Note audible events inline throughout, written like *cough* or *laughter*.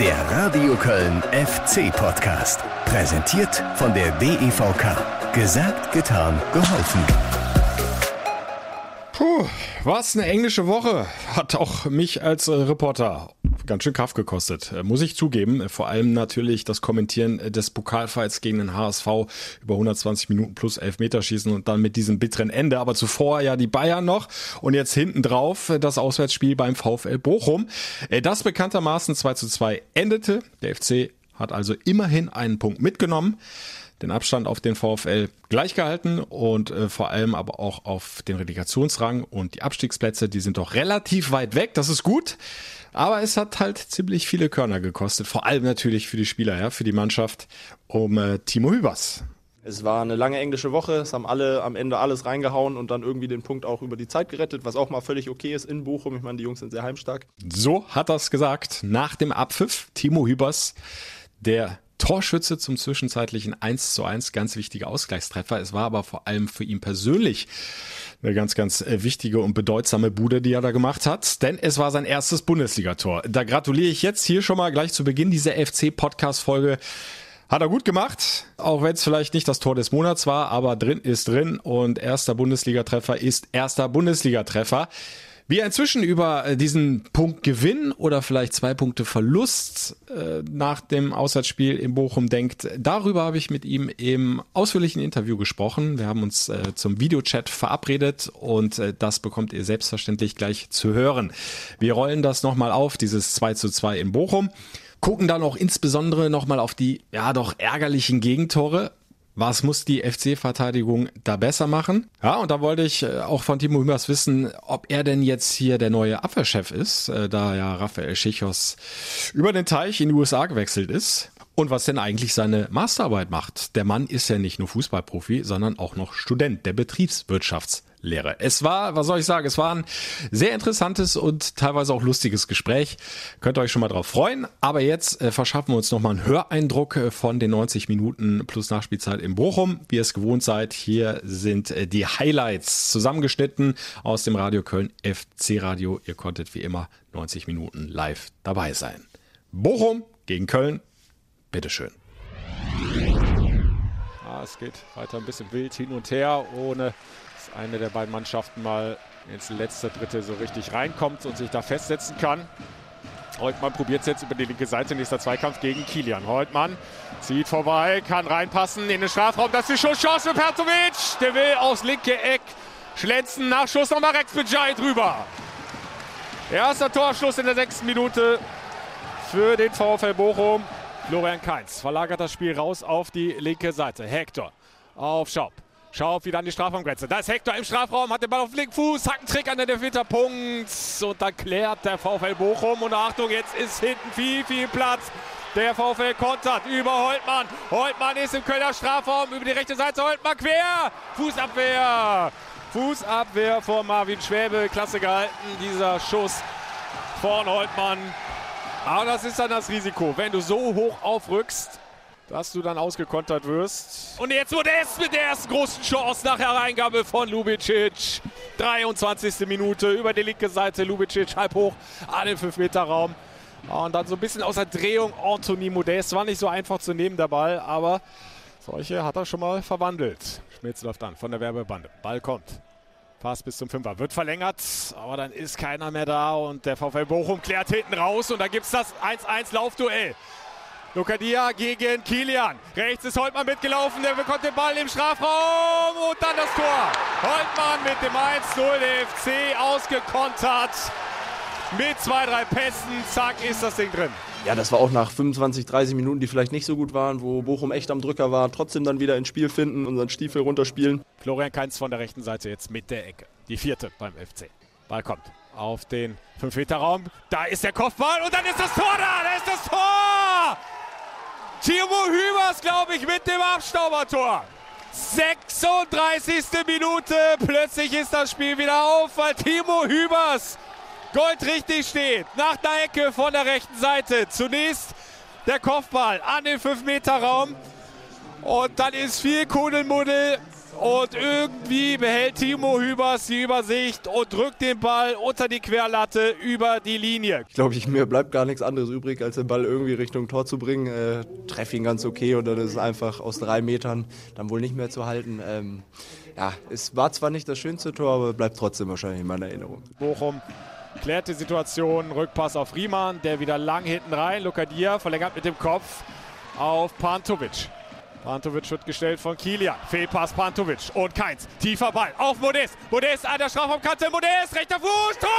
Der Radio Köln FC Podcast. Präsentiert von der DEVK. Gesagt, getan, geholfen. Puh, was eine englische Woche. Hat auch mich als Reporter ganz schön Kraft gekostet, äh, muss ich zugeben. Vor allem natürlich das Kommentieren äh, des Pokalfights gegen den HSV über 120 Minuten plus Elfmeterschießen und dann mit diesem bitteren Ende. Aber zuvor ja die Bayern noch und jetzt hinten drauf äh, das Auswärtsspiel beim VfL Bochum. Das bekanntermaßen 2 zu 2 endete. Der FC hat also immerhin einen Punkt mitgenommen den Abstand auf den VfL gleich gehalten und äh, vor allem aber auch auf den Relegationsrang und die Abstiegsplätze, die sind doch relativ weit weg, das ist gut. Aber es hat halt ziemlich viele Körner gekostet, vor allem natürlich für die Spieler, ja, für die Mannschaft um äh, Timo Hübers. Es war eine lange englische Woche, es haben alle am Ende alles reingehauen und dann irgendwie den Punkt auch über die Zeit gerettet, was auch mal völlig okay ist in Bochum. Ich meine, die Jungs sind sehr heimstark. So hat er es gesagt. Nach dem Abpfiff, Timo Hübers, der Torschütze zum zwischenzeitlichen 1 zu 1, ganz wichtiger Ausgleichstreffer. Es war aber vor allem für ihn persönlich eine ganz, ganz äh, wichtige und bedeutsame Bude, die er da gemacht hat, denn es war sein erstes Bundesligator. Da gratuliere ich jetzt hier schon mal gleich zu Beginn dieser FC-Podcast-Folge. Hat er gut gemacht, auch wenn es vielleicht nicht das Tor des Monats war, aber drin ist drin und erster Bundesligatreffer ist erster Bundesligatreffer. Wie er inzwischen über äh, diesen Punkt Gewinn oder vielleicht zwei Punkte Verlust äh, nach dem Auswärtsspiel in Bochum denkt, darüber habe ich mit ihm im ausführlichen Interview gesprochen. Wir haben uns äh, zum Videochat verabredet und äh, das bekommt ihr selbstverständlich gleich zu hören. Wir rollen das nochmal auf, dieses 2 zu 2 in Bochum gucken dann auch insbesondere nochmal auf die ja doch ärgerlichen Gegentore. Was muss die FC-Verteidigung da besser machen? Ja, und da wollte ich äh, auch von Timo Hümmers wissen, ob er denn jetzt hier der neue Abwehrchef ist, äh, da ja Raphael Schichos über den Teich in die USA gewechselt ist. Und was denn eigentlich seine Masterarbeit macht. Der Mann ist ja nicht nur Fußballprofi, sondern auch noch Student der Betriebswirtschafts Lehre. Es war, was soll ich sagen, es war ein sehr interessantes und teilweise auch lustiges Gespräch. Könnt ihr euch schon mal drauf freuen. Aber jetzt äh, verschaffen wir uns nochmal einen Höreindruck äh, von den 90 Minuten plus Nachspielzeit in Bochum. Wie ihr es gewohnt seid, hier sind äh, die Highlights zusammengeschnitten aus dem Radio Köln FC Radio. Ihr konntet wie immer 90 Minuten live dabei sein. Bochum gegen Köln. Bitteschön. Ah, es geht weiter ein bisschen wild hin und her, ohne eine der beiden Mannschaften mal ins letzte Drittel so richtig reinkommt und sich da festsetzen kann. Holtmann probiert es jetzt über die linke Seite. Nächster Zweikampf gegen Kilian. Holtmann zieht vorbei, kann reinpassen in den Strafraum. Das ist die Schusschance für Pertovic. Der will aufs linke Eck schlenzen. Nachschuss nochmal Rex Bejai drüber. Erster Torschluss in der sechsten Minute für den VfL Bochum. Florian Kainz verlagert das Spiel raus auf die linke Seite. Hector auf Schaub. Schaut wieder an die Strafraumgrenze. Da ist Hector im Strafraum, hat den Ball auf den linken Fuß, Hackentrick an der Defeter, Punkt. Und dann klärt der VfL Bochum. Und Achtung, jetzt ist hinten viel, viel Platz. Der VfL kontert über Holtmann. Holtmann ist im Kölner Strafraum über die rechte Seite. Holtmann quer. Fußabwehr. Fußabwehr von Marvin Schwäbe. Klasse gehalten, dieser Schuss von Holtmann. Aber das ist dann das Risiko. Wenn du so hoch aufrückst, dass du dann ausgekontert wirst. Und jetzt wurde es mit der ersten großen Chance nach Hereingabe von Lubicic. 23. Minute über die linke Seite. Lubicic halb hoch an den 5-Meter-Raum. Und dann so ein bisschen außer Drehung Anthony Modest. War nicht so einfach zu nehmen, der Ball, aber solche hat er schon mal verwandelt. Schmitz läuft an von der Werbebande. Ball kommt. Fast bis zum Fünfer. Wird verlängert, aber dann ist keiner mehr da und der VfL Bochum klärt hinten raus und da gibt es das 1-1 Laufduell. Lokadia gegen Kilian. Rechts ist Holtmann mitgelaufen, der bekommt den Ball im Strafraum und dann das Tor. Holtmann mit dem 1-0, der FC ausgekontert. Mit zwei, drei Pässen, zack, ist das Ding drin. Ja, das war auch nach 25, 30 Minuten, die vielleicht nicht so gut waren, wo Bochum echt am Drücker war, trotzdem dann wieder ins Spiel finden, unseren Stiefel runterspielen. Florian Kainz von der rechten Seite jetzt mit der Ecke. Die vierte beim FC. Ball kommt auf den 5-Meter-Raum. Da ist der Kopfball und dann ist das Tor da. Da ist das Tor! Timo Hübers, glaube ich, mit dem Abstaubertor. 36. Minute. Plötzlich ist das Spiel wieder auf, weil Timo Hübers goldrichtig steht. Nach der Ecke von der rechten Seite. Zunächst der Kopfball an den 5-Meter-Raum. Und dann ist viel Kudelmuddel. Und irgendwie behält Timo Hübers die Übersicht und drückt den Ball unter die Querlatte über die Linie. Ich glaube, mir bleibt gar nichts anderes übrig, als den Ball irgendwie Richtung Tor zu bringen. Äh, Treffe ihn ganz okay und dann ist es einfach aus drei Metern dann wohl nicht mehr zu halten. Ähm, ja, es war zwar nicht das schönste Tor, aber bleibt trotzdem wahrscheinlich in meiner Erinnerung. Bochum klärt die Situation, Rückpass auf Riemann, der wieder lang hinten rein. Lukadia verlängert mit dem Kopf auf Pantovic. Pantovic wird gestellt von Kilian. Fehlpass Pantovic und Keins. Tiefer Ball auf Modest. Modest an der Strafraumkante. Modest, rechter Fuß. Tor!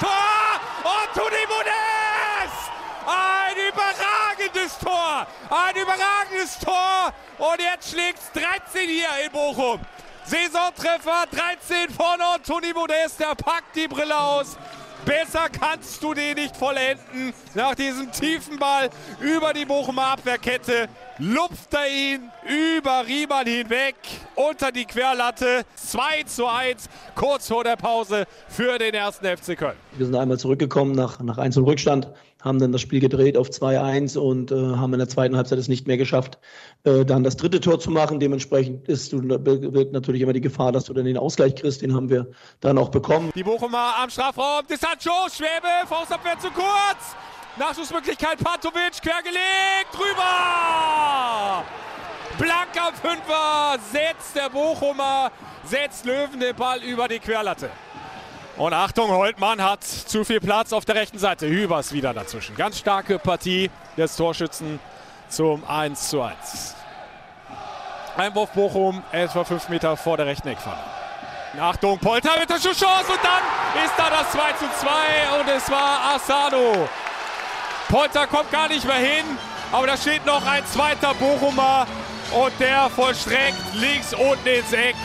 Tor! Und Toni Modest! Ein überragendes Tor! Ein überragendes Tor! Und jetzt schlägt es 13 hier in Bochum. Saisontreffer 13 vorne und Toni Modest, der packt die Brille aus. Besser kannst du den nicht vollenden. Nach diesem tiefen Ball über die Bochumer Abwehrkette lupft er ihn über Riemann hinweg unter die Querlatte. 2 zu 1, kurz vor der Pause für den ersten FC Köln. Wir sind einmal zurückgekommen nach, nach 1 Rückstand haben dann das Spiel gedreht auf 2-1 und äh, haben in der zweiten Halbzeit es nicht mehr geschafft, äh, dann das dritte Tor zu machen. Dementsprechend ist wird natürlich immer die Gefahr, dass du dann den Ausgleich kriegst. Den haben wir dann auch bekommen. Die Bochumer am Strafraum. Distancho, Schwäbe, Faustabwehr zu kurz. Nachschussmöglichkeit, Patovic, quergelegt, drüber! Blanker Fünfer setzt der Bochumer, setzt Löwen den Ball über die Querlatte. Und Achtung, Holtmann hat zu viel Platz auf der rechten Seite. Hübers wieder dazwischen. Ganz starke Partie des Torschützen zum 1 zu 1. Einwurf Bochum, etwa 5 Meter vor der rechten Eckfalle. Achtung, Polter mit der Chance und dann ist da das 2 zu 2 und es war Asano. Polter kommt gar nicht mehr hin, aber da steht noch ein zweiter Bochumer und der vollstreckt links unten ins Eck.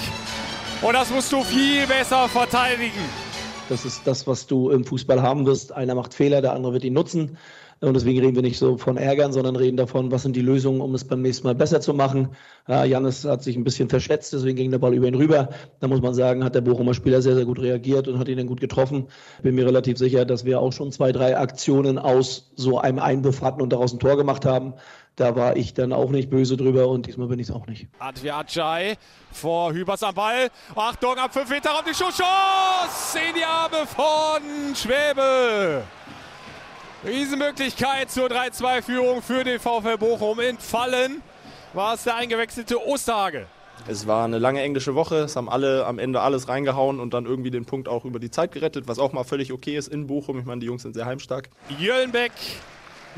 Und das musst du viel besser verteidigen. Das ist das, was du im Fußball haben wirst. Einer macht Fehler, der andere wird ihn nutzen. Und deswegen reden wir nicht so von Ärgern, sondern reden davon, was sind die Lösungen, um es beim nächsten Mal besser zu machen. Ja, Jannis hat sich ein bisschen verschätzt, deswegen ging der Ball über ihn rüber. Da muss man sagen, hat der Bochumer Spieler sehr, sehr gut reagiert und hat ihn dann gut getroffen. Bin mir relativ sicher, dass wir auch schon zwei, drei Aktionen aus so einem Einwurf hatten und daraus ein Tor gemacht haben. Da war ich dann auch nicht böse drüber und diesmal bin ich es auch nicht. Advi Ajay vor Hübers am Ball. Achtung, ab 5 Meter auf die Schusschance in die Arme von Schwäbe. Riesenmöglichkeit zur 3-2-Führung für den VfL Bochum. Entfallen war es der eingewechselte Osterhage. Es war eine lange englische Woche, es haben alle am Ende alles reingehauen und dann irgendwie den Punkt auch über die Zeit gerettet, was auch mal völlig okay ist in Bochum. Ich meine, die Jungs sind sehr heimstark. Jöllenbeck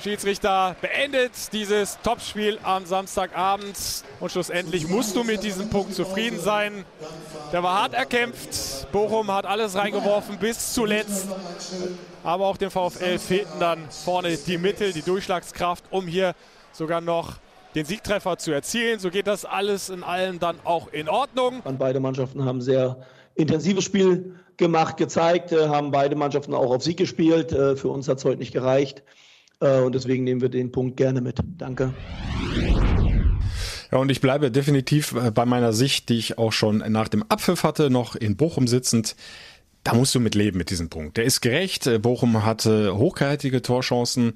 Schiedsrichter beendet dieses Topspiel am Samstagabend und schlussendlich musst du mit diesem Punkt zufrieden sein. Der war hart erkämpft. Bochum hat alles reingeworfen bis zuletzt. Aber auch dem VfL fehlten dann vorne die Mittel, die Durchschlagskraft, um hier sogar noch den Siegtreffer zu erzielen. So geht das alles in allem dann auch in Ordnung. Und beide Mannschaften haben sehr intensives Spiel gemacht, gezeigt, äh, haben beide Mannschaften auch auf Sieg gespielt. Äh, für uns hat es heute nicht gereicht. Äh, und deswegen nehmen wir den Punkt gerne mit. Danke. Ja, und ich bleibe definitiv äh, bei meiner Sicht, die ich auch schon nach dem Abpfiff hatte, noch in Bochum sitzend. Da musst du mit leben mit diesem Punkt. Der ist gerecht. Äh, Bochum hatte hochkarätige Torchancen.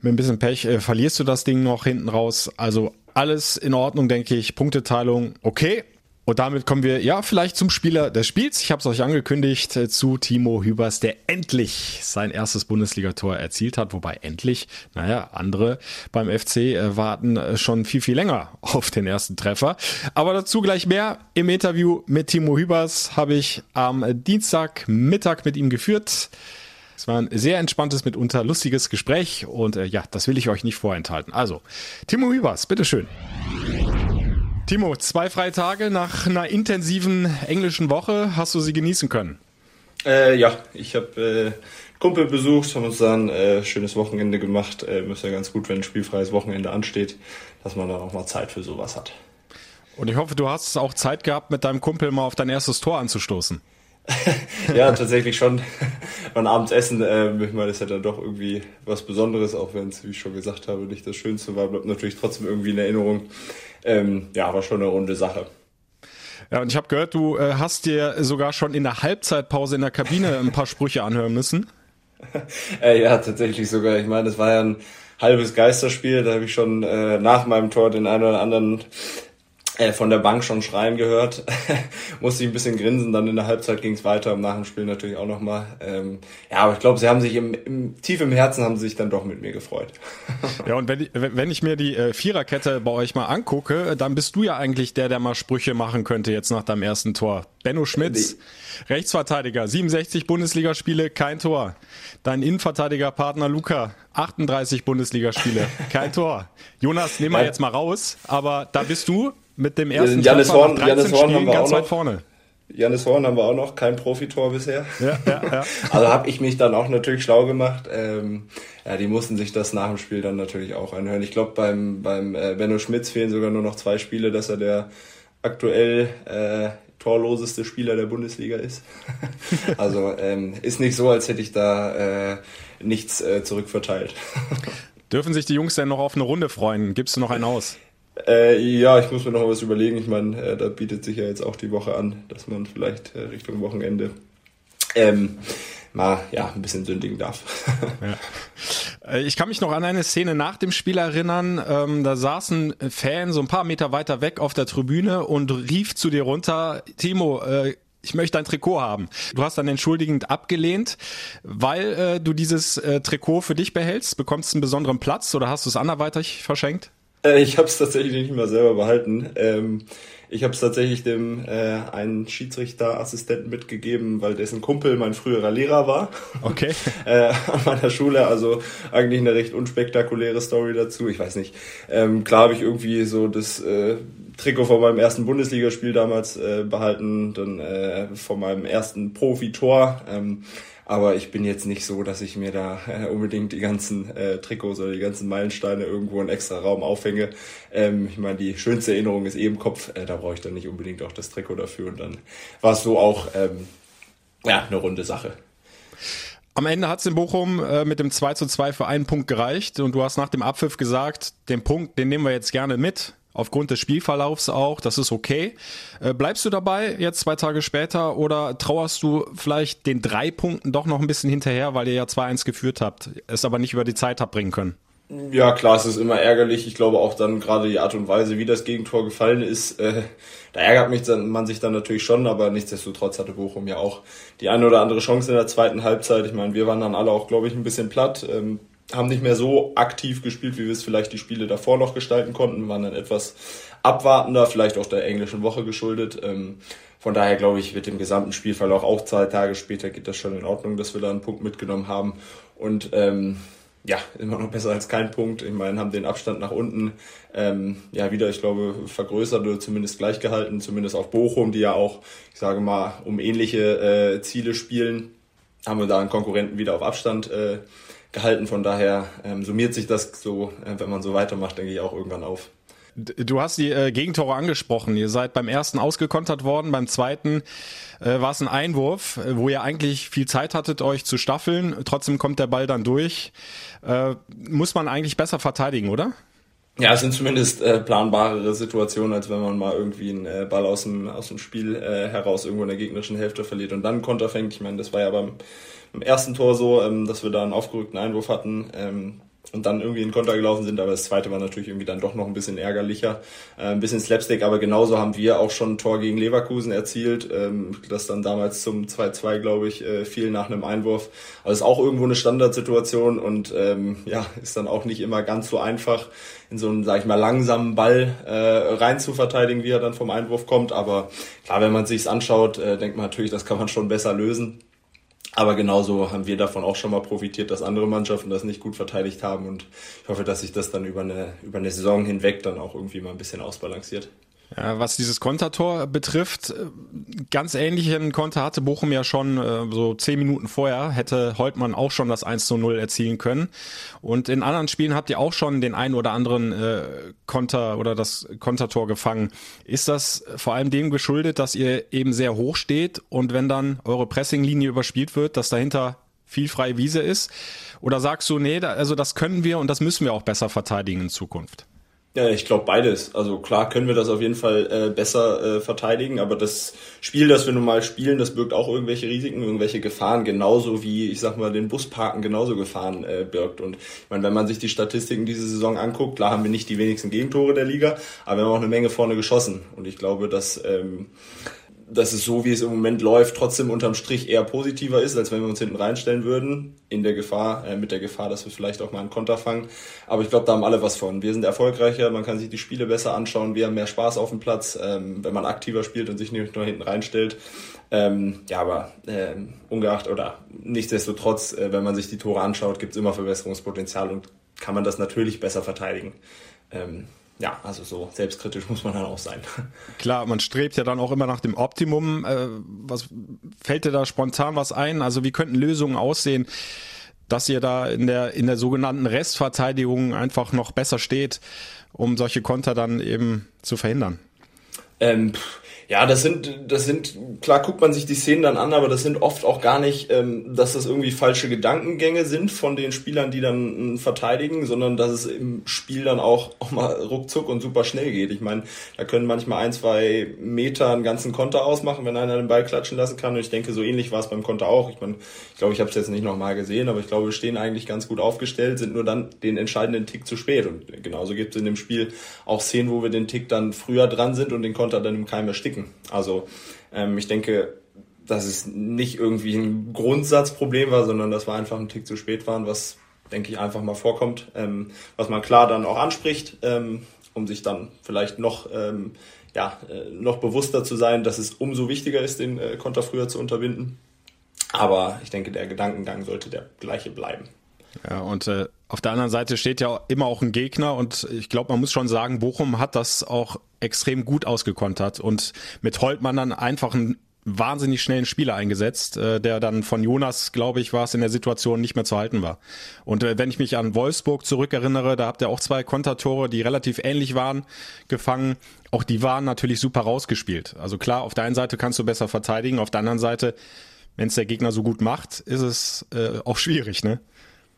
Mit ein bisschen Pech verlierst du das Ding noch hinten raus. Also alles in Ordnung, denke ich. Punkteteilung okay. Und damit kommen wir ja vielleicht zum Spieler des Spiels. Ich habe es euch angekündigt äh, zu Timo Hübers, der endlich sein erstes Bundesligator erzielt hat. Wobei endlich, naja, andere beim FC äh, warten äh, schon viel, viel länger *laughs* auf den ersten Treffer. Aber dazu gleich mehr. Im Interview mit Timo Hübers habe ich am Dienstagmittag mit ihm geführt. Es war ein sehr entspanntes, mitunter lustiges Gespräch und äh, ja, das will ich euch nicht vorenthalten. Also, Timo Hübers, bitteschön. Timo, zwei freie Tage nach einer intensiven englischen Woche. Hast du sie genießen können? Äh, ja, ich habe äh, Kumpel besucht, haben uns dann äh, schönes Wochenende gemacht. Äh, ist ja ganz gut, wenn ein spielfreies Wochenende ansteht, dass man dann auch mal Zeit für sowas hat. Und ich hoffe, du hast auch Zeit gehabt, mit deinem Kumpel mal auf dein erstes Tor anzustoßen. *laughs* ja, tatsächlich schon. *laughs* Beim Abendsessen, äh, ich meine, ist ja dann doch irgendwie was Besonderes, auch wenn es, wie ich schon gesagt habe, nicht das Schönste war, bleibt natürlich trotzdem irgendwie in Erinnerung. Ähm, ja, war schon eine runde Sache. Ja, und ich habe gehört, du äh, hast dir sogar schon in der Halbzeitpause in der Kabine ein paar Sprüche anhören müssen. *laughs* äh, ja, tatsächlich sogar. Ich meine, es war ja ein halbes Geisterspiel. Da habe ich schon äh, nach meinem Tor den einen oder anderen äh, von der Bank schon schreien gehört. *laughs* Musste ich ein bisschen grinsen, dann in der Halbzeit ging es weiter, im Nach dem Spiel natürlich auch nochmal. Ähm, ja, aber ich glaube, sie haben sich im, im, tief im Herzen haben sie sich dann doch mit mir gefreut. *laughs* ja, und wenn, wenn ich mir die äh, Viererkette bei euch mal angucke, dann bist du ja eigentlich der, der mal Sprüche machen könnte jetzt nach deinem ersten Tor. Benno Schmitz, Rechtsverteidiger, 67 Bundesligaspiele, kein Tor. Dein Innenverteidigerpartner Luca, 38 Bundesligaspiele, kein *laughs* Tor. Jonas, nehmen wir jetzt mal raus, aber da bist du mit dem ersten Janis Horn, nach 13 Janis Horn Spielen ganz weit vorne. Janis Horn haben wir auch noch, kein Profitor bisher. Ja, ja, ja. *laughs* Also habe ich mich dann auch natürlich schlau gemacht. Ähm, ja, die mussten sich das nach dem Spiel dann natürlich auch anhören. Ich glaube, beim, beim äh, Benno Schmitz fehlen sogar nur noch zwei Spiele, dass er der aktuell äh, torloseste Spieler der Bundesliga ist. *laughs* also ähm, ist nicht so, als hätte ich da äh, nichts äh, zurückverteilt. *laughs* Dürfen sich die Jungs denn noch auf eine Runde freuen? Gibst du noch einen aus? Äh, ja, ich muss mir noch was überlegen. Ich meine, äh, da bietet sich ja jetzt auch die Woche an, dass man vielleicht äh, Richtung Wochenende ähm, mal ja, ein bisschen sündigen darf. *laughs* ja. Äh, ich kann mich noch an eine Szene nach dem Spiel erinnern. Ähm, da saß ein Fan so ein paar Meter weiter weg auf der Tribüne und rief zu dir runter, Timo, äh, ich möchte ein Trikot haben. Du hast dann entschuldigend abgelehnt, weil äh, du dieses äh, Trikot für dich behältst. Bekommst du einen besonderen Platz oder hast du es anderweitig verschenkt? Äh, ich habe es tatsächlich nicht mehr selber behalten. Ähm, ich habe es tatsächlich dem äh, einen Schiedsrichterassistenten mitgegeben, weil dessen Kumpel mein früherer Lehrer war. Okay. *laughs* äh, an meiner Schule. Also eigentlich eine recht unspektakuläre Story dazu. Ich weiß nicht. Ähm, klar habe ich irgendwie so das äh, Trikot von meinem ersten Bundesligaspiel damals äh, behalten, dann äh, von meinem ersten Profitor. Ähm, aber ich bin jetzt nicht so, dass ich mir da äh, unbedingt die ganzen äh, Trikots oder die ganzen Meilensteine irgendwo in extra Raum aufhänge. Ähm, ich meine, die schönste Erinnerung ist eh Kopf. Äh, da brauche ich dann nicht unbedingt auch das Trikot dafür. Und dann war es so auch ähm, ja, eine runde Sache. Am Ende hat es in Bochum äh, mit dem 2 zu 2 für einen Punkt gereicht und du hast nach dem Abpfiff gesagt, den Punkt, den nehmen wir jetzt gerne mit aufgrund des Spielverlaufs auch, das ist okay. Äh, bleibst du dabei jetzt zwei Tage später oder trauerst du vielleicht den drei Punkten doch noch ein bisschen hinterher, weil ihr ja 2-1 geführt habt, es aber nicht über die Zeit habt bringen können? Ja, klar, es ist immer ärgerlich. Ich glaube auch dann gerade die Art und Weise, wie das Gegentor gefallen ist, äh, da ärgert mich dann, man sich dann natürlich schon, aber nichtsdestotrotz hatte Bochum ja auch die eine oder andere Chance in der zweiten Halbzeit. Ich meine, wir waren dann alle auch, glaube ich, ein bisschen platt. Ähm, haben nicht mehr so aktiv gespielt, wie wir es vielleicht die Spiele davor noch gestalten konnten. Wir waren dann etwas abwartender, vielleicht auch der englischen Woche geschuldet. Ähm, von daher glaube ich, mit dem gesamten Spielverlauf auch zwei Tage später geht das schon in Ordnung, dass wir da einen Punkt mitgenommen haben. Und ähm, ja, immer noch besser als kein Punkt. Ich meine, haben den Abstand nach unten ähm, ja wieder, ich glaube, vergrößert oder zumindest gleich gehalten, zumindest auf Bochum, die ja auch, ich sage mal, um ähnliche äh, Ziele spielen, haben wir da einen Konkurrenten wieder auf Abstand äh, gehalten. Von daher ähm, summiert sich das so, äh, wenn man so weitermacht, denke ich auch irgendwann auf. Du hast die äh, Gegentore angesprochen. Ihr seid beim ersten ausgekontert worden, beim zweiten äh, war es ein Einwurf, äh, wo ihr eigentlich viel Zeit hattet, euch zu staffeln. Trotzdem kommt der Ball dann durch. Äh, muss man eigentlich besser verteidigen, oder? Ja, es sind zumindest äh, planbarere Situationen, als wenn man mal irgendwie einen äh, Ball aus dem, aus dem Spiel äh, heraus irgendwo in der gegnerischen Hälfte verliert und dann Konter fängt. Ich meine, das war ja beim im ersten Tor so, ähm, dass wir da einen aufgerückten Einwurf hatten ähm, und dann irgendwie in Konter gelaufen sind, aber das zweite war natürlich irgendwie dann doch noch ein bisschen ärgerlicher, äh, ein bisschen Slapstick, aber genauso haben wir auch schon ein Tor gegen Leverkusen erzielt, ähm, das dann damals zum 2-2, glaube ich, äh, fiel nach einem Einwurf. Also ist auch irgendwo eine Standardsituation und ähm, ja, ist dann auch nicht immer ganz so einfach, in so einen, sag ich mal, langsamen Ball äh, rein zu verteidigen, wie er dann vom Einwurf kommt, aber klar, wenn man sich's anschaut, äh, denkt man natürlich, das kann man schon besser lösen. Aber genauso haben wir davon auch schon mal profitiert, dass andere Mannschaften das nicht gut verteidigt haben. Und ich hoffe, dass sich das dann über eine, über eine Saison hinweg dann auch irgendwie mal ein bisschen ausbalanciert. Ja, was dieses Kontertor betrifft, ganz ähnlichen Konter hatte Bochum ja schon äh, so zehn Minuten vorher, hätte Holtmann auch schon das 1 zu 0 erzielen können. Und in anderen Spielen habt ihr auch schon den einen oder anderen äh, Konter oder das Kontertor gefangen. Ist das vor allem dem geschuldet, dass ihr eben sehr hoch steht und wenn dann eure Pressinglinie überspielt wird, dass dahinter viel freie Wiese ist? Oder sagst du, nee, also das können wir und das müssen wir auch besser verteidigen in Zukunft? Ja, ich glaube beides. Also klar können wir das auf jeden Fall äh, besser äh, verteidigen, aber das Spiel, das wir nun mal spielen, das birgt auch irgendwelche Risiken, irgendwelche Gefahren, genauso wie, ich sag mal, den Busparken genauso Gefahren äh, birgt. Und ich meine, wenn man sich die Statistiken diese Saison anguckt, klar haben wir nicht die wenigsten Gegentore der Liga, aber wir haben auch eine Menge vorne geschossen. Und ich glaube, dass ähm, dass es so, wie es im Moment läuft, trotzdem unterm Strich eher positiver ist, als wenn wir uns hinten reinstellen würden, in der Gefahr, äh, mit der Gefahr, dass wir vielleicht auch mal einen Konter fangen. Aber ich glaube, da haben alle was von. Wir sind erfolgreicher, man kann sich die Spiele besser anschauen, wir haben mehr Spaß auf dem Platz, ähm, wenn man aktiver spielt und sich nicht nur hinten reinstellt. Ähm, ja, aber äh, ungeachtet oder nichtsdestotrotz, äh, wenn man sich die Tore anschaut, gibt es immer Verbesserungspotenzial und kann man das natürlich besser verteidigen. Ähm, ja, also so selbstkritisch muss man dann auch sein. *laughs* Klar, man strebt ja dann auch immer nach dem Optimum. Äh, was fällt dir da spontan was ein? Also wie könnten Lösungen aussehen, dass ihr da in der in der sogenannten Restverteidigung einfach noch besser steht, um solche Konter dann eben zu verhindern? Ähm, ja, das sind, das sind, klar guckt man sich die Szenen dann an, aber das sind oft auch gar nicht, ähm, dass das irgendwie falsche Gedankengänge sind von den Spielern, die dann äh, verteidigen, sondern dass es im Spiel dann auch, *laughs* auch mal ruckzuck und super schnell geht. Ich meine, da können manchmal ein, zwei Meter einen ganzen Konter ausmachen, wenn einer den Ball klatschen lassen kann. Und ich denke, so ähnlich war es beim Konter auch. Ich meine, ich glaube, ich habe es jetzt nicht nochmal gesehen, aber ich glaube, wir stehen eigentlich ganz gut aufgestellt, sind nur dann den entscheidenden Tick zu spät. Und genauso gibt es in dem Spiel auch Szenen, wo wir den Tick dann früher dran sind und den Konter dann im Keim ersticken schicken. Also ähm, ich denke, dass es nicht irgendwie ein Grundsatzproblem war, sondern dass wir einfach einen Tick zu spät waren, was denke ich einfach mal vorkommt, ähm, was man klar dann auch anspricht, ähm, um sich dann vielleicht noch ähm, ja, äh, noch bewusster zu sein, dass es umso wichtiger ist, den äh, Konter früher zu unterbinden. Aber ich denke, der Gedankengang sollte der gleiche bleiben. Ja, und äh, auf der anderen Seite steht ja immer auch ein Gegner und ich glaube, man muss schon sagen, Bochum hat das auch extrem gut ausgekontert und mit Holtmann dann einfach einen wahnsinnig schnellen Spieler eingesetzt, äh, der dann von Jonas, glaube ich, war es in der Situation nicht mehr zu halten war. Und äh, wenn ich mich an Wolfsburg zurückerinnere, da habt ihr auch zwei Kontertore, die relativ ähnlich waren, gefangen. Auch die waren natürlich super rausgespielt. Also klar, auf der einen Seite kannst du besser verteidigen, auf der anderen Seite, wenn es der Gegner so gut macht, ist es äh, auch schwierig, ne?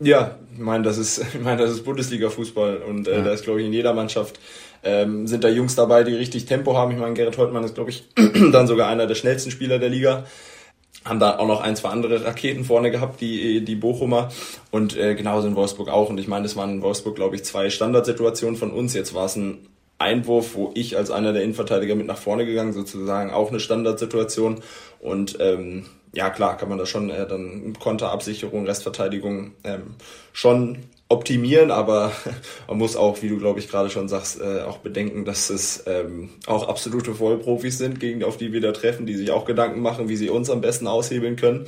Ja, ich meine, das ist, *laughs* ich meine, das ist Bundesliga-Fußball und äh, ja. da ist, glaube ich, in jeder Mannschaft ähm, sind da Jungs dabei, die richtig Tempo haben. Ich meine, Gerrit Holtmann ist, glaube ich, *clears throat* dann sogar einer der schnellsten Spieler der Liga. Haben da auch noch ein, zwei andere Raketen vorne gehabt, die, die Bochumer. Und äh, genauso in Wolfsburg auch. Und ich meine, es waren in Wolfsburg, glaube ich, zwei Standardsituationen von uns. Jetzt war es ein Einwurf, wo ich als einer der Innenverteidiger mit nach vorne gegangen, sozusagen auch eine Standardsituation. Und ähm, ja klar, kann man da schon äh, dann Konterabsicherung, Restverteidigung ähm, schon optimieren, aber *laughs* man muss auch, wie du glaube ich gerade schon sagst, äh, auch bedenken, dass es ähm, auch absolute Vollprofis sind, gegen auf die wir da treffen, die sich auch Gedanken machen, wie sie uns am besten aushebeln können.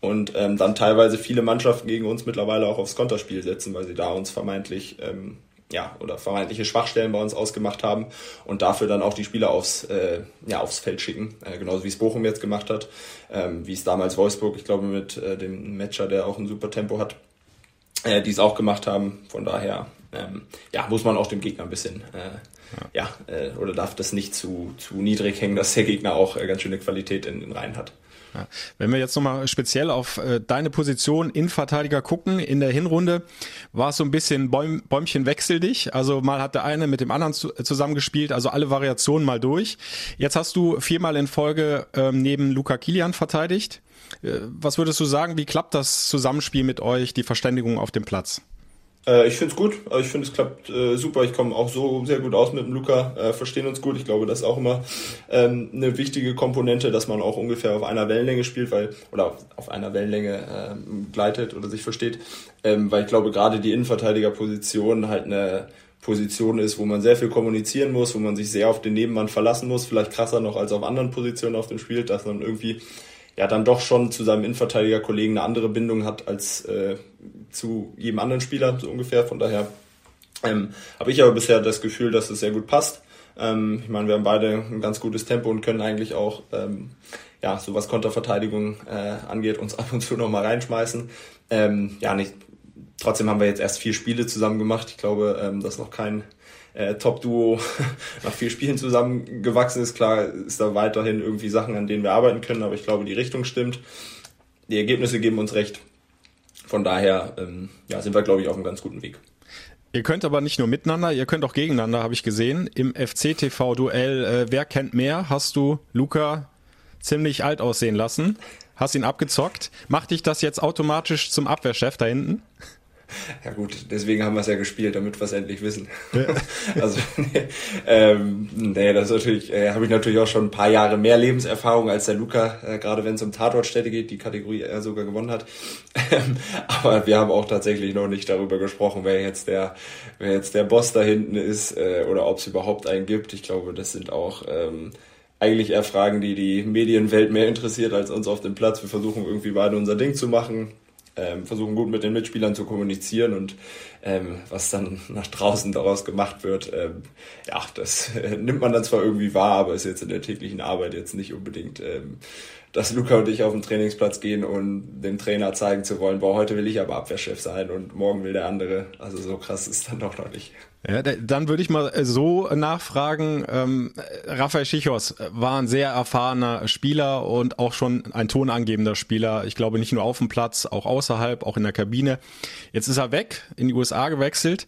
Und ähm, dann teilweise viele Mannschaften gegen uns mittlerweile auch aufs Konterspiel setzen, weil sie da uns vermeintlich ähm, ja, oder vermeintliche Schwachstellen bei uns ausgemacht haben und dafür dann auch die Spieler aufs, äh, ja, aufs Feld schicken. Äh, genauso wie es Bochum jetzt gemacht hat, ähm, wie es damals Wolfsburg, ich glaube mit äh, dem Matcher, der auch ein super Tempo hat, äh, die es auch gemacht haben. Von daher ähm, ja, muss man auch dem Gegner ein bisschen äh, ja, ja äh, oder darf das nicht zu, zu niedrig hängen, dass der Gegner auch äh, ganz schöne Qualität in den Reihen hat. Ja. Wenn wir jetzt nochmal speziell auf äh, deine Position Innenverteidiger gucken, in der Hinrunde war es so ein bisschen Bäum, Bäumchen wechsel dich. Also mal hat der eine mit dem anderen zu, zusammengespielt, also alle Variationen mal durch. Jetzt hast du viermal in Folge ähm, neben Luca Kilian verteidigt. Äh, was würdest du sagen, wie klappt das Zusammenspiel mit euch, die Verständigung auf dem Platz? Äh, ich finde es gut. Also ich finde, es klappt äh, super. Ich komme auch so sehr gut aus mit dem Luca, äh, verstehen uns gut. Ich glaube, das ist auch immer ähm, eine wichtige Komponente, dass man auch ungefähr auf einer Wellenlänge spielt, weil oder auf, einer Wellenlänge ähm, gleitet oder sich versteht. Ähm, weil ich glaube, gerade die Innenverteidigerposition halt eine Position ist, wo man sehr viel kommunizieren muss, wo man sich sehr auf den Nebenmann verlassen muss, vielleicht krasser noch als auf anderen Positionen auf dem Spiel, dass man irgendwie ja dann doch schon zu seinem Innenverteidiger-Kollegen eine andere Bindung hat als äh, zu jedem anderen Spieler, so ungefähr. Von daher ähm, habe ich aber bisher das Gefühl, dass es sehr gut passt. Ähm, ich meine, wir haben beide ein ganz gutes Tempo und können eigentlich auch, ähm, ja, so was Konterverteidigung äh, angeht, uns *laughs* ab und zu nochmal reinschmeißen. Ähm, ja, nicht, trotzdem haben wir jetzt erst vier Spiele zusammen gemacht. Ich glaube, ähm, dass noch kein äh, Top-Duo *laughs* nach vier Spielen zusammengewachsen ist. Klar ist da weiterhin irgendwie Sachen, an denen wir arbeiten können, aber ich glaube, die Richtung stimmt. Die Ergebnisse geben uns recht. Von daher ähm, ja, sind wir, glaube ich, auf einem ganz guten Weg. Ihr könnt aber nicht nur miteinander, ihr könnt auch gegeneinander, habe ich gesehen. Im FC-TV-Duell äh, Wer kennt mehr, hast du Luca ziemlich alt aussehen lassen, hast ihn abgezockt. Macht dich das jetzt automatisch zum Abwehrchef da hinten? Ja gut, deswegen haben wir es ja gespielt, damit wir es endlich wissen. Ja. *laughs* also nee, ähm, nee, das ist natürlich, äh, habe ich natürlich auch schon ein paar Jahre mehr Lebenserfahrung als der Luca, äh, gerade wenn es um Tatortstädte geht, die Kategorie er sogar gewonnen hat. *laughs* Aber wir haben auch tatsächlich noch nicht darüber gesprochen, wer jetzt der, wer jetzt der Boss da hinten ist äh, oder ob es überhaupt einen gibt. Ich glaube, das sind auch ähm, eigentlich eher Fragen, die die Medienwelt mehr interessiert als uns auf dem Platz. Wir versuchen irgendwie beide unser Ding zu machen ähm, versuchen gut mit den Mitspielern zu kommunizieren und ähm, was dann nach draußen daraus gemacht wird, ähm, ja, das äh, *laughs* nimmt man dann zwar irgendwie wahr, aber ist jetzt in der täglichen Arbeit jetzt nicht unbedingt, ähm, dass Luca und ich auf den Trainingsplatz gehen und dem Trainer zeigen zu wollen, boah, heute will ich aber Abwehrchef sein und morgen will der andere. Also so krass ist dann doch noch nicht. Ja, dann würde ich mal äh, so nachfragen. Ähm, Raphael Schichos war ein sehr erfahrener Spieler und auch schon ein tonangebender Spieler. Ich glaube nicht nur auf dem Platz, auch außerhalb, auch in der Kabine. Jetzt ist er weg, in die USA gewechselt.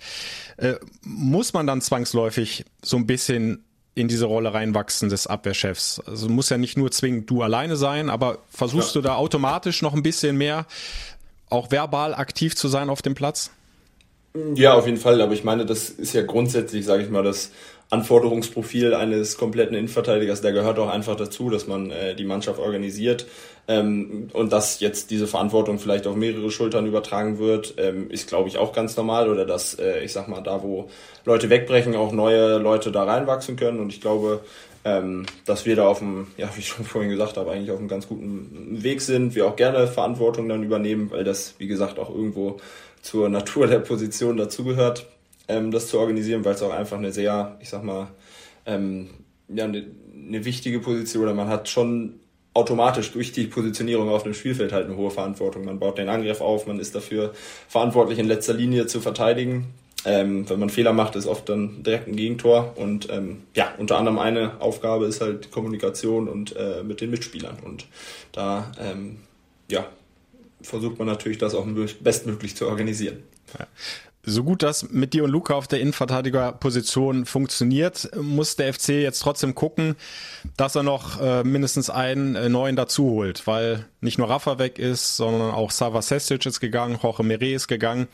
Äh, muss man dann zwangsläufig so ein bisschen in diese Rolle reinwachsen des Abwehrchefs? Also muss ja nicht nur zwingend du alleine sein, aber versuchst ja. du da automatisch noch ein bisschen mehr auch verbal aktiv zu sein auf dem Platz? Ja, auf jeden Fall. Aber ich meine, das ist ja grundsätzlich, sage ich mal, das Anforderungsprofil eines kompletten Innenverteidigers. Der gehört auch einfach dazu, dass man äh, die Mannschaft organisiert. Ähm, und dass jetzt diese Verantwortung vielleicht auf mehrere Schultern übertragen wird, ähm, ist, glaube ich, auch ganz normal. Oder dass, äh, ich sag mal, da, wo Leute wegbrechen, auch neue Leute da reinwachsen können. Und ich glaube, ähm, dass wir da auf dem, ja, wie ich schon vorhin gesagt habe, eigentlich auf einem ganz guten Weg sind. Wir auch gerne Verantwortung dann übernehmen, weil das, wie gesagt, auch irgendwo zur Natur der Position dazugehört, ähm, das zu organisieren, weil es auch einfach eine sehr, ich sag mal, ähm, ja, eine, eine wichtige Position oder man hat schon automatisch durch die Positionierung auf dem Spielfeld halt eine hohe Verantwortung. Man baut den Angriff auf, man ist dafür verantwortlich in letzter Linie zu verteidigen. Ähm, wenn man Fehler macht, ist oft dann direkt ein Gegentor. Und ähm, ja, unter anderem eine Aufgabe ist halt die Kommunikation und äh, mit den Mitspielern. Und da ähm, ja, versucht man natürlich, das auch bestmöglich zu organisieren. Ja. So gut das mit dir und Luca auf der Innenverteidigerposition funktioniert, muss der FC jetzt trotzdem gucken, dass er noch äh, mindestens einen äh, neuen dazu holt, weil nicht nur Rafa weg ist, sondern auch Sava Sestic ist gegangen, Jorge Mere ist gegangen.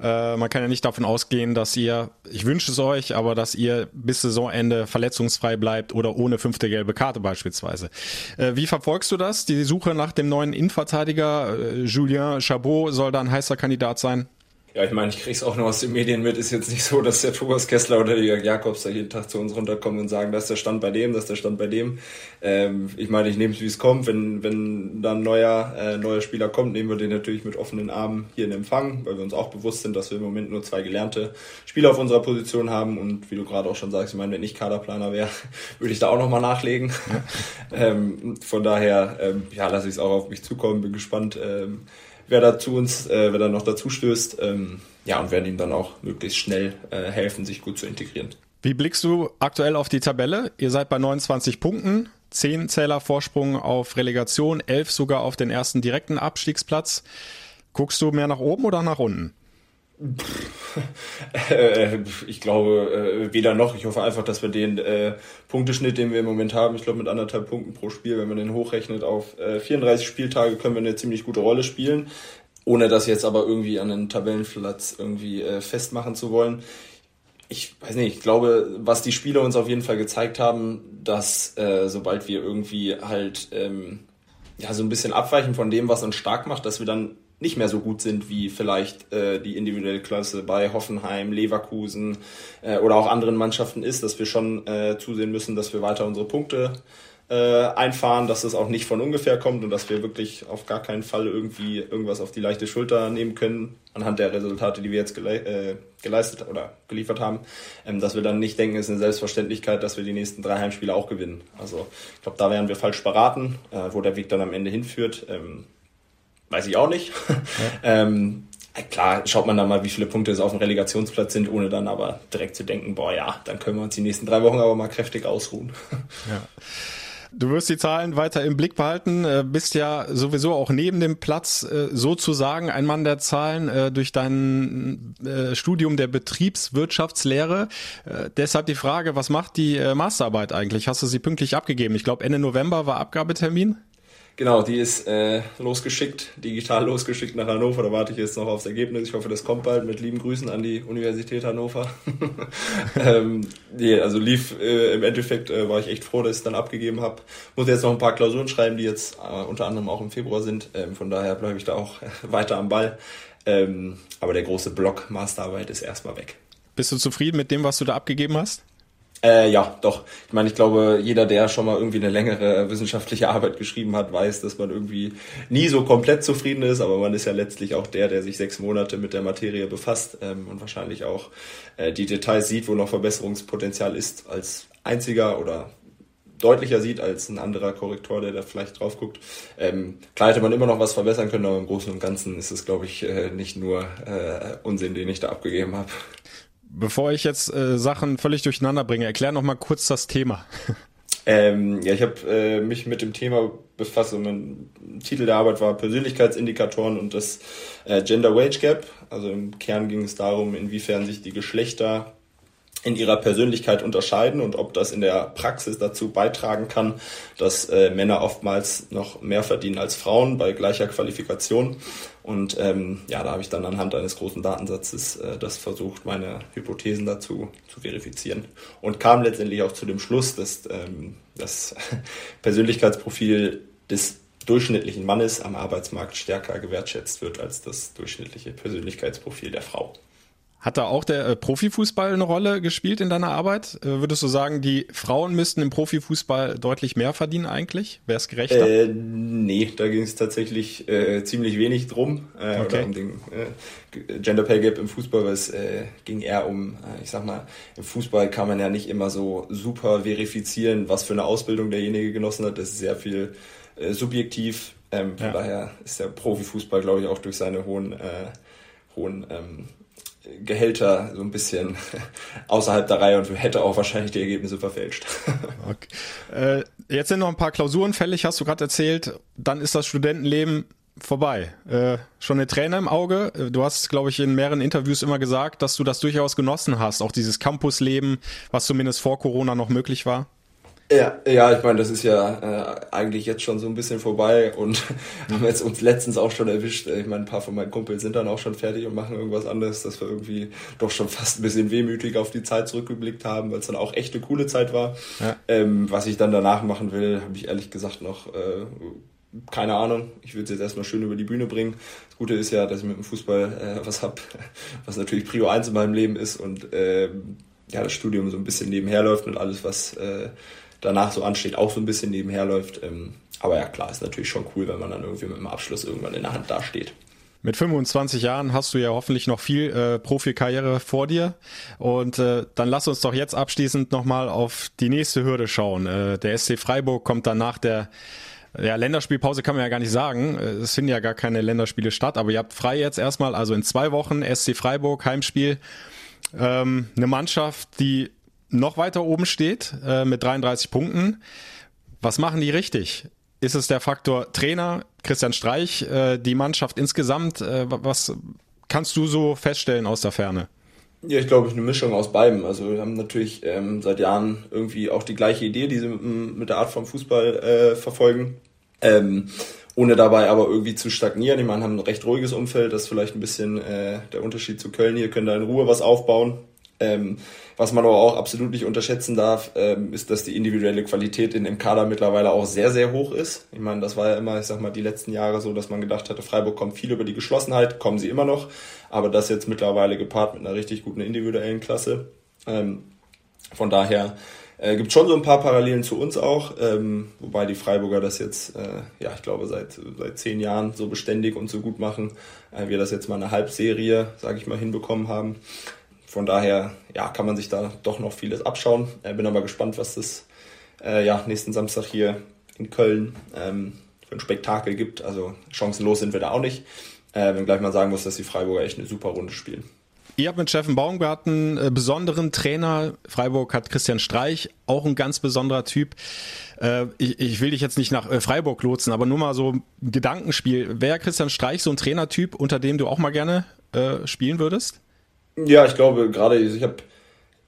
Äh, man kann ja nicht davon ausgehen, dass ihr, ich wünsche es euch, aber dass ihr bis Saisonende verletzungsfrei bleibt oder ohne fünfte gelbe Karte beispielsweise. Äh, wie verfolgst du das? Die Suche nach dem neuen Innenverteidiger, äh, Julien Chabot soll da ein heißer Kandidat sein? Ja, ich meine, ich krieg's auch nur aus den Medien mit. Ist jetzt nicht so, dass der Thomas Kessler oder der Jörg Jakobs da jeden Tag zu uns runterkommen und sagen, dass der Stand bei dem, dass der Stand bei dem. Ähm, ich meine, ich nehme es, wie es kommt. Wenn, wenn dann ein neuer, äh, neuer Spieler kommt, nehmen wir den natürlich mit offenen Armen hier in Empfang, weil wir uns auch bewusst sind, dass wir im Moment nur zwei gelernte Spieler auf unserer Position haben. Und wie du gerade auch schon sagst, ich meine, wenn ich Kaderplaner wäre, *laughs* würde ich da auch nochmal nachlegen. *laughs* ähm, von daher, ähm, ja, lasse ich es auch auf mich zukommen. Bin gespannt. Ähm, wer da zu uns, äh, wer da noch dazu stößt. Ähm, ja, und werden ihm dann auch möglichst schnell äh, helfen, sich gut zu integrieren. Wie blickst du aktuell auf die Tabelle? Ihr seid bei 29 Punkten, 10 Zähler Vorsprung auf Relegation, 11 sogar auf den ersten direkten Abstiegsplatz. Guckst du mehr nach oben oder nach unten? *laughs* Äh, ich glaube äh, weder noch. Ich hoffe einfach, dass wir den äh, Punkteschnitt, den wir im Moment haben, ich glaube mit anderthalb Punkten pro Spiel, wenn man den hochrechnet auf äh, 34 Spieltage, können wir eine ziemlich gute Rolle spielen, ohne das jetzt aber irgendwie an einen Tabellenplatz irgendwie äh, festmachen zu wollen. Ich weiß nicht, ich glaube, was die Spieler uns auf jeden Fall gezeigt haben, dass äh, sobald wir irgendwie halt ähm, ja so ein bisschen abweichen von dem, was uns stark macht, dass wir dann nicht mehr so gut sind wie vielleicht äh, die individuelle Klasse bei Hoffenheim, Leverkusen äh, oder auch anderen Mannschaften ist, dass wir schon äh, zusehen müssen, dass wir weiter unsere Punkte äh, einfahren, dass es auch nicht von ungefähr kommt und dass wir wirklich auf gar keinen Fall irgendwie irgendwas auf die leichte Schulter nehmen können, anhand der Resultate, die wir jetzt gele äh, geleistet oder geliefert haben, ähm, dass wir dann nicht denken, es ist eine Selbstverständlichkeit, dass wir die nächsten drei Heimspiele auch gewinnen. Also ich glaube, da wären wir falsch beraten, äh, wo der Weg dann am Ende hinführt. Ähm, weiß ich auch nicht. Ja. *laughs* ähm, klar, schaut man da mal, wie viele Punkte es auf dem Relegationsplatz sind, ohne dann aber direkt zu denken, boah ja, dann können wir uns die nächsten drei Wochen aber mal kräftig ausruhen. *laughs* Ja. Du wirst die Zahlen weiter im Blick behalten, äh, bist ja sowieso auch neben dem Platz äh, sozusagen ein Mann der Zahlen äh, durch dein Studium der Betriebswirtschaftslehre. Deshalb die Frage, was macht die Masterarbeit eigentlich? Hast du sie pünktlich abgegeben? Ich glaube, Ende November war Abgabetermin. Genau, die ist äh, losgeschickt, digital *laughs* losgeschickt nach Hannover. Da warte ich jetzt noch aufs Ergebnis. Ich hoffe, das kommt bald. Mit lieben Grüßen an die Universität Hannover. *laughs* ähm, nee, also lief äh, im Endeffekt, äh, war ich echt froh, dass ich es dann abgegeben habe. Muss jetzt noch ein paar Klausuren schreiben, die jetzt äh, unter anderem auch im Februar sind. Ähm, von daher bleibe ich da auch *laughs* weiter am Ball. Ähm, aber der große Block Masterarbeit ist erstmal weg. Bist du zufrieden mit dem, was du da abgegeben hast? Äh, ja, doch. Ich meine, ich glaube, jeder, der schon mal irgendwie eine längere wissenschaftliche Arbeit geschrieben hat, weiß, dass man irgendwie nie so komplett zufrieden ist, aber man ist ja letztlich auch der, der sich sechs Monate mit der Materie befasst ähm, und wahrscheinlich auch äh, die Details sieht, wo noch Verbesserungspotenzial ist, als einziger oder deutlicher sieht als ein anderer Korrektor, der da vielleicht drauf guckt. Ähm, klar hätte man immer noch was verbessern können, aber im Großen und Ganzen ist es, glaube ich, äh, nicht nur äh, Unsinn, den ich da abgegeben habe. Bevor ich jetzt äh, Sachen völlig durcheinander bringe, erklär noch mal kurz das Thema. *laughs* Ähm, ja, ich habe äh, mich mit dem Thema befasst und mein Titel der Arbeit war Persönlichkeitsindikatoren und das äh, Gender Wage Gap. Also im Kern ging es darum, inwiefern sich die Geschlechter in ihrer Persönlichkeit unterscheiden und ob das in der Praxis dazu beitragen kann, dass äh, Männer oftmals noch mehr verdienen als Frauen bei gleicher Qualifikation. Und ähm, ja, da habe ich dann anhand eines großen Datensatzes äh, das versucht, meine Hypothesen dazu zu verifizieren und kam letztendlich auch zu dem Schluss, dass ähm, das *laughs* Persönlichkeitsprofil des durchschnittlichen Mannes am Arbeitsmarkt stärker gewertschätzt wird als das durchschnittliche Persönlichkeitsprofil der Frau. Hat da auch der äh, Profifußball eine Rolle gespielt in deiner Arbeit? Äh, würdest du sagen, die Frauen müssten im Profifußball deutlich mehr verdienen eigentlich? Wäre es gerechter? Äh, nee, da ging es tatsächlich äh, ziemlich wenig drum. Okay. Oder um den Gender Pay Gap im Fußball, weil es ging eher um, ich sag mal, im Fußball kann man ja nicht immer so super verifizieren, was für eine Ausbildung derjenige genossen hat. Das ist sehr viel subjektiv. Ähm, von ja. daher ist der Profifußball, glaube ich, auch durch seine hohen, hohen ähm, Gehälter so ein bisschen *laughs* außerhalb der Reihe und hätte auch wahrscheinlich die Ergebnisse verfälscht. *laughs* Okay. Äh, jetzt sind noch ein paar Klausuren fällig, hast du gerade erzählt. Dann ist das Studentenleben vorbei. Äh, schon eine Träne im Auge. Äh, du hast, glaube ich, in mehreren Interviews immer gesagt, dass du das durchaus genossen hast, auch dieses Campusleben, was zumindest vor Corona noch möglich war. Ja, ja, ich meine, das ist ja äh, eigentlich jetzt schon so ein bisschen vorbei und *laughs* haben jetzt uns letztens auch schon erwischt. Ich meine, ein paar von meinen Kumpels sind dann auch schon fertig und machen irgendwas anderes, dass wir irgendwie doch schon fast ein bisschen wehmütig auf die Zeit zurückgeblickt haben, weil es dann auch echt eine coole Zeit war. Ja. Ähm, was ich dann danach machen will, habe ich ehrlich gesagt noch äh, keine Ahnung. Ich würde es jetzt erstmal schön über die Bühne bringen. Das Gute ist ja, dass ich mit dem Fußball äh, was hab, *laughs* was natürlich Prio 1 in meinem Leben ist und äh, ja, das Studium so ein bisschen nebenher läuft und alles, was äh, danach so ansteht, auch so ein bisschen nebenher läuft. Ähm, aber ja, klar, ist natürlich schon cool, wenn man dann irgendwie mit dem Abschluss irgendwann in der Hand dasteht. Mit 25 Jahren hast du ja hoffentlich noch viel äh, Profikarriere vor dir. Und äh, dann lass uns doch jetzt abschließend nochmal auf die nächste Hürde schauen. Äh, der SC Freiburg kommt dann nach der ja, Länderspielpause kann man ja gar nicht sagen. Äh, es finden ja gar keine Länderspiele statt, aber ihr habt frei jetzt erstmal, also in zwei Wochen SC Freiburg, Heimspiel. Ähm, eine Mannschaft, die noch weiter oben steht äh, mit 33 Punkten. Was machen die richtig? Ist es der Faktor Trainer, Christian Streich, äh, die Mannschaft insgesamt? Äh, was kannst du so feststellen aus der Ferne? Ja, ich glaube, eine Mischung aus beidem. Also wir haben natürlich ähm, seit Jahren irgendwie auch die gleiche Idee, die sie mit, mit der Art vom Fußball äh, verfolgen. Ähm, ohne dabei aber irgendwie zu stagnieren. Ich meine, haben ein recht ruhiges Umfeld, das ist vielleicht ein bisschen äh, der Unterschied zu Köln hier, können da in Ruhe was aufbauen. Ähm, was man aber auch absolut nicht unterschätzen darf, ähm, ist, dass die individuelle Qualität in dem Kader mittlerweile auch sehr, sehr hoch ist. Ich meine, das war ja immer, ich sag mal, die letzten Jahre so, dass man gedacht hatte, Freiburg kommt viel über die Geschlossenheit, kommen sie immer noch, aber das jetzt mittlerweile gepaart mit einer richtig guten individuellen Klasse. Ähm, von daher äh, gibt schon so ein paar Parallelen zu uns auch, ähm, wobei die Freiburger das jetzt, äh, ja, ich glaube, seit, seit zehn Jahren so beständig und so gut machen, äh, wir das jetzt mal eine Halbserie, sage ich mal, hinbekommen haben. Von daher ja, kann man sich da doch noch vieles abschauen. Äh, bin aber gespannt, was das äh, ja, nächsten Samstag hier in Köln ähm, für ein Spektakel gibt. Also chancenlos sind wir da auch nicht. Äh, wenn gleich mal sagen muss, dass die Freiburger echt eine super Runde spielen. Ihr habt mit Steffen Baumgarten einen äh, besonderen Trainer. Freiburg hat Christian Streich, auch ein ganz besonderer Typ. Äh, ich, will dich jetzt nicht nach äh, Freiburg lotsen, aber nur mal so ein Gedankenspiel. Wäre Christian Streich so ein Trainertyp, unter dem du auch mal gerne spielen würdest? Ja, ich glaube gerade, ich habe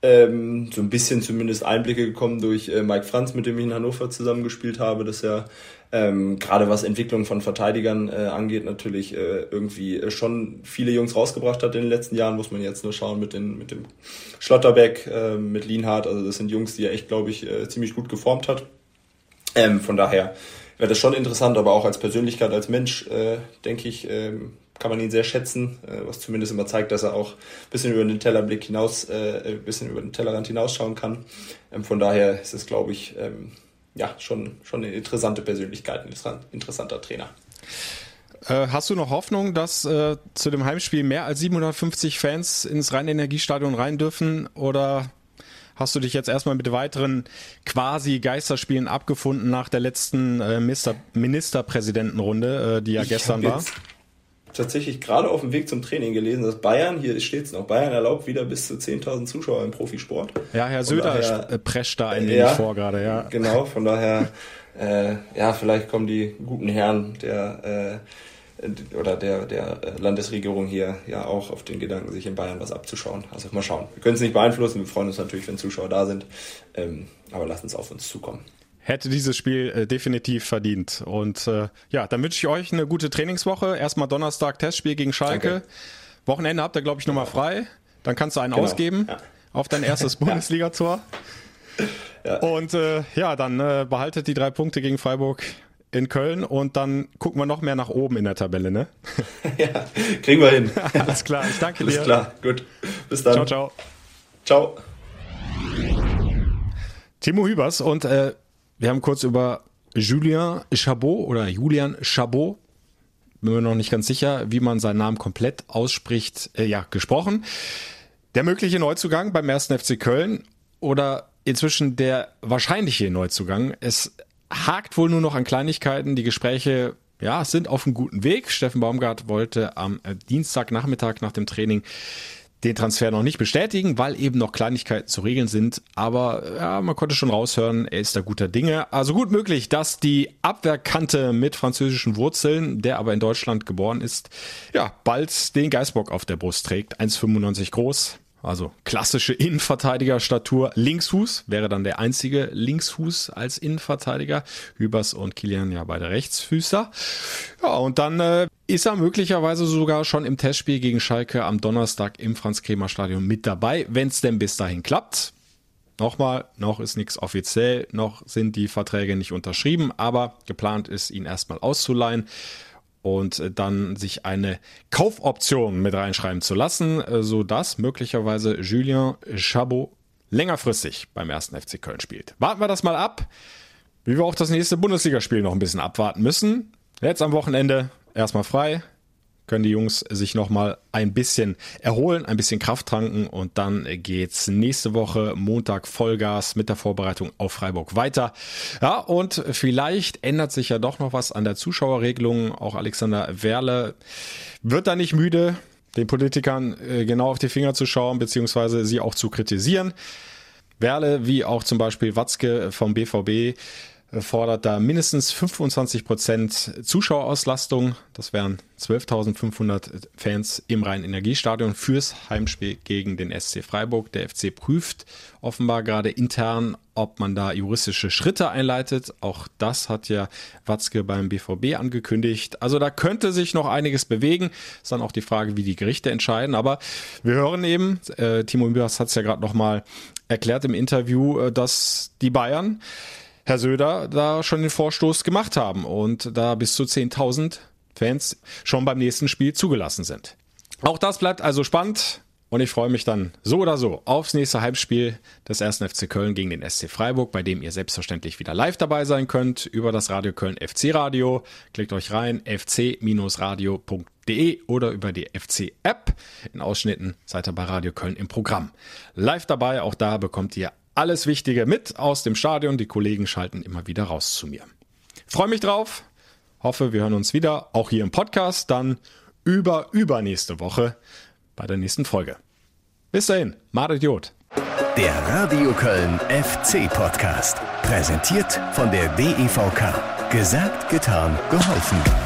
ähm, so ein bisschen zumindest Einblicke gekommen durch äh, Mike Franz, mit dem ich in Hannover zusammengespielt habe, dass er ähm, gerade was Entwicklung von Verteidigern äh, angeht, natürlich äh, irgendwie äh, schon viele Jungs rausgebracht hat in den letzten Jahren, muss man jetzt nur schauen mit, den, mit dem Schlotterbeck, äh, mit Lienhardt, also das sind Jungs, die er echt, glaube ich, äh, ziemlich gut geformt hat. Ähm, von daher wäre das schon interessant, aber auch als Persönlichkeit, als Mensch, äh, denke ich, ähm, kann man ihn sehr schätzen, äh, was zumindest immer zeigt, dass er auch ein bisschen über den Tellerblick hinaus, äh, ein bisschen über den Tellerrand hinausschauen kann. Ähm, von daher ist es, glaube ich, ähm, ja, schon, schon eine interessante Persönlichkeit, ein interessanter Trainer. Äh, hast du noch Hoffnung, dass äh, zu dem Heimspiel mehr als 750 Fans ins Rhein-Energiestadion rein dürfen? Oder hast du dich jetzt erstmal mit weiteren quasi Geisterspielen abgefunden nach der letzten äh, Minister Ministerpräsidentenrunde, äh, die ja ich gestern war? Tatsächlich gerade auf dem Weg zum Training gelesen, dass Bayern, hier steht es noch, Bayern erlaubt wieder bis zu 10.000 Zuschauer im Profisport. Ja, Herr Söder daher, äh, prescht da ein wenig ja, vor gerade, ja. Genau, von daher, äh, ja, vielleicht kommen die guten Herren der äh, oder der, der Landesregierung hier ja auch auf den Gedanken, sich in Bayern was abzuschauen. Also mal schauen. Wir können es nicht beeinflussen, wir freuen uns natürlich, wenn Zuschauer da sind, ähm, aber lassen es auf uns zukommen hätte dieses Spiel äh, definitiv verdient. Und äh, ja, dann wünsche ich euch eine gute Trainingswoche. Erstmal Donnerstag Testspiel gegen Schalke. Danke. Wochenende habt ihr, glaube ich, nochmal frei. Dann kannst du einen genau. ausgeben ja. auf dein erstes *laughs* *laughs* Bundesligator. Ja. Und äh, ja, dann äh, behaltet die drei Punkte gegen Freiburg in Köln und dann gucken wir noch mehr nach oben in der Tabelle, ne? *laughs* ja, kriegen wir hin. Alles klar, ich danke Alles dir. Alles klar, gut. Bis dann. Ciao, ciao. Ciao. Timo Hübers und äh, wir haben kurz über Julien Chabot oder Julian Chabot, bin mir noch nicht ganz sicher, wie man seinen Namen komplett ausspricht, äh, ja, gesprochen. Der mögliche Neuzugang beim ersten FC Köln oder inzwischen der wahrscheinliche Neuzugang. Es hakt wohl nur noch an Kleinigkeiten. Die Gespräche ja, sind auf einem guten Weg. Steffen Baumgart wollte am äh, Dienstagnachmittag nach dem Training den Transfer noch nicht bestätigen, weil eben noch Kleinigkeiten zu regeln sind. Aber ja, man konnte schon raushören, er ist da guter Dinge. Also gut möglich, dass die Abwehrkante mit französischen Wurzeln, der aber in Deutschland geboren ist, ja, bald den Geißbock auf der Brust trägt. 1,95 groß, also klassische Innenverteidigerstatur. Linksfuß wäre dann der einzige Linksfuß als Innenverteidiger. Hübers und Kilian ja beide Rechtsfüßer. Ja, und dann äh, ist er möglicherweise sogar schon im Testspiel gegen Schalke am Donnerstag im Franz-Kremer-Stadion mit dabei, wenn es denn bis dahin klappt. Nochmal, noch ist nichts offiziell, noch sind die Verträge nicht unterschrieben, aber geplant ist, ihn erstmal auszuleihen und äh, dann sich eine Kaufoption mit reinschreiben zu lassen, äh, so dass möglicherweise Julien Chabot längerfristig beim ersten FC Köln spielt. Warten wir das mal ab, wie wir auch das nächste Bundesligaspiel noch ein bisschen abwarten müssen. Jetzt am Wochenende erstmal frei, können die Jungs sich nochmal ein bisschen erholen, ein bisschen Kraft tanken und dann geht's nächste Woche Montag Vollgas mit der Vorbereitung auf Freiburg weiter. Ja, und vielleicht ändert sich ja doch noch was an der Zuschauerregelung. Auch Alexander Werle wird da nicht müde, den Politikern äh, genau auf die Finger zu schauen, beziehungsweise sie auch zu kritisieren. Werle, wie auch zum Beispiel Watzke vom BVB, fordert da mindestens 25 Prozent Zuschauerauslastung. Das wären 12.500 Fans im Rhein-Energiestadion fürs Heimspiel gegen den SC Freiburg. Der FC prüft offenbar gerade intern, ob man da juristische Schritte einleitet. Auch das hat ja Watzke beim BVB angekündigt. Also da könnte sich noch einiges bewegen. Ist dann auch die Frage, wie die Gerichte entscheiden. Aber wir hören eben, äh, Timo Mürs hat es ja gerade nochmal erklärt im Interview, äh, dass die Bayern Herr Söder da schon den Vorstoß gemacht haben und da bis zu 10.000 Fans schon beim nächsten Spiel zugelassen sind. Auch das bleibt also spannend und ich freue mich dann so oder so aufs nächste Heimspiel des 1. FC Köln gegen den SC Freiburg, bei dem ihr selbstverständlich wieder live dabei sein könnt über das Radio Köln FC Radio. Klickt euch rein fc-radio.de oder über die FC App. In Ausschnitten seid ihr bei Radio Köln im Programm. Live dabei, auch da bekommt ihr alles Wichtige mit aus dem Stadion. Die Kollegen schalten immer wieder raus zu mir. Freue mich drauf. Hoffe, wir hören uns wieder, auch hier im Podcast, dann über übernächste Woche bei der nächsten Folge. Bis dahin, Marit Jod. Der Radio Köln FC Podcast. Präsentiert von der DEVK. Gesagt, getan, geholfen.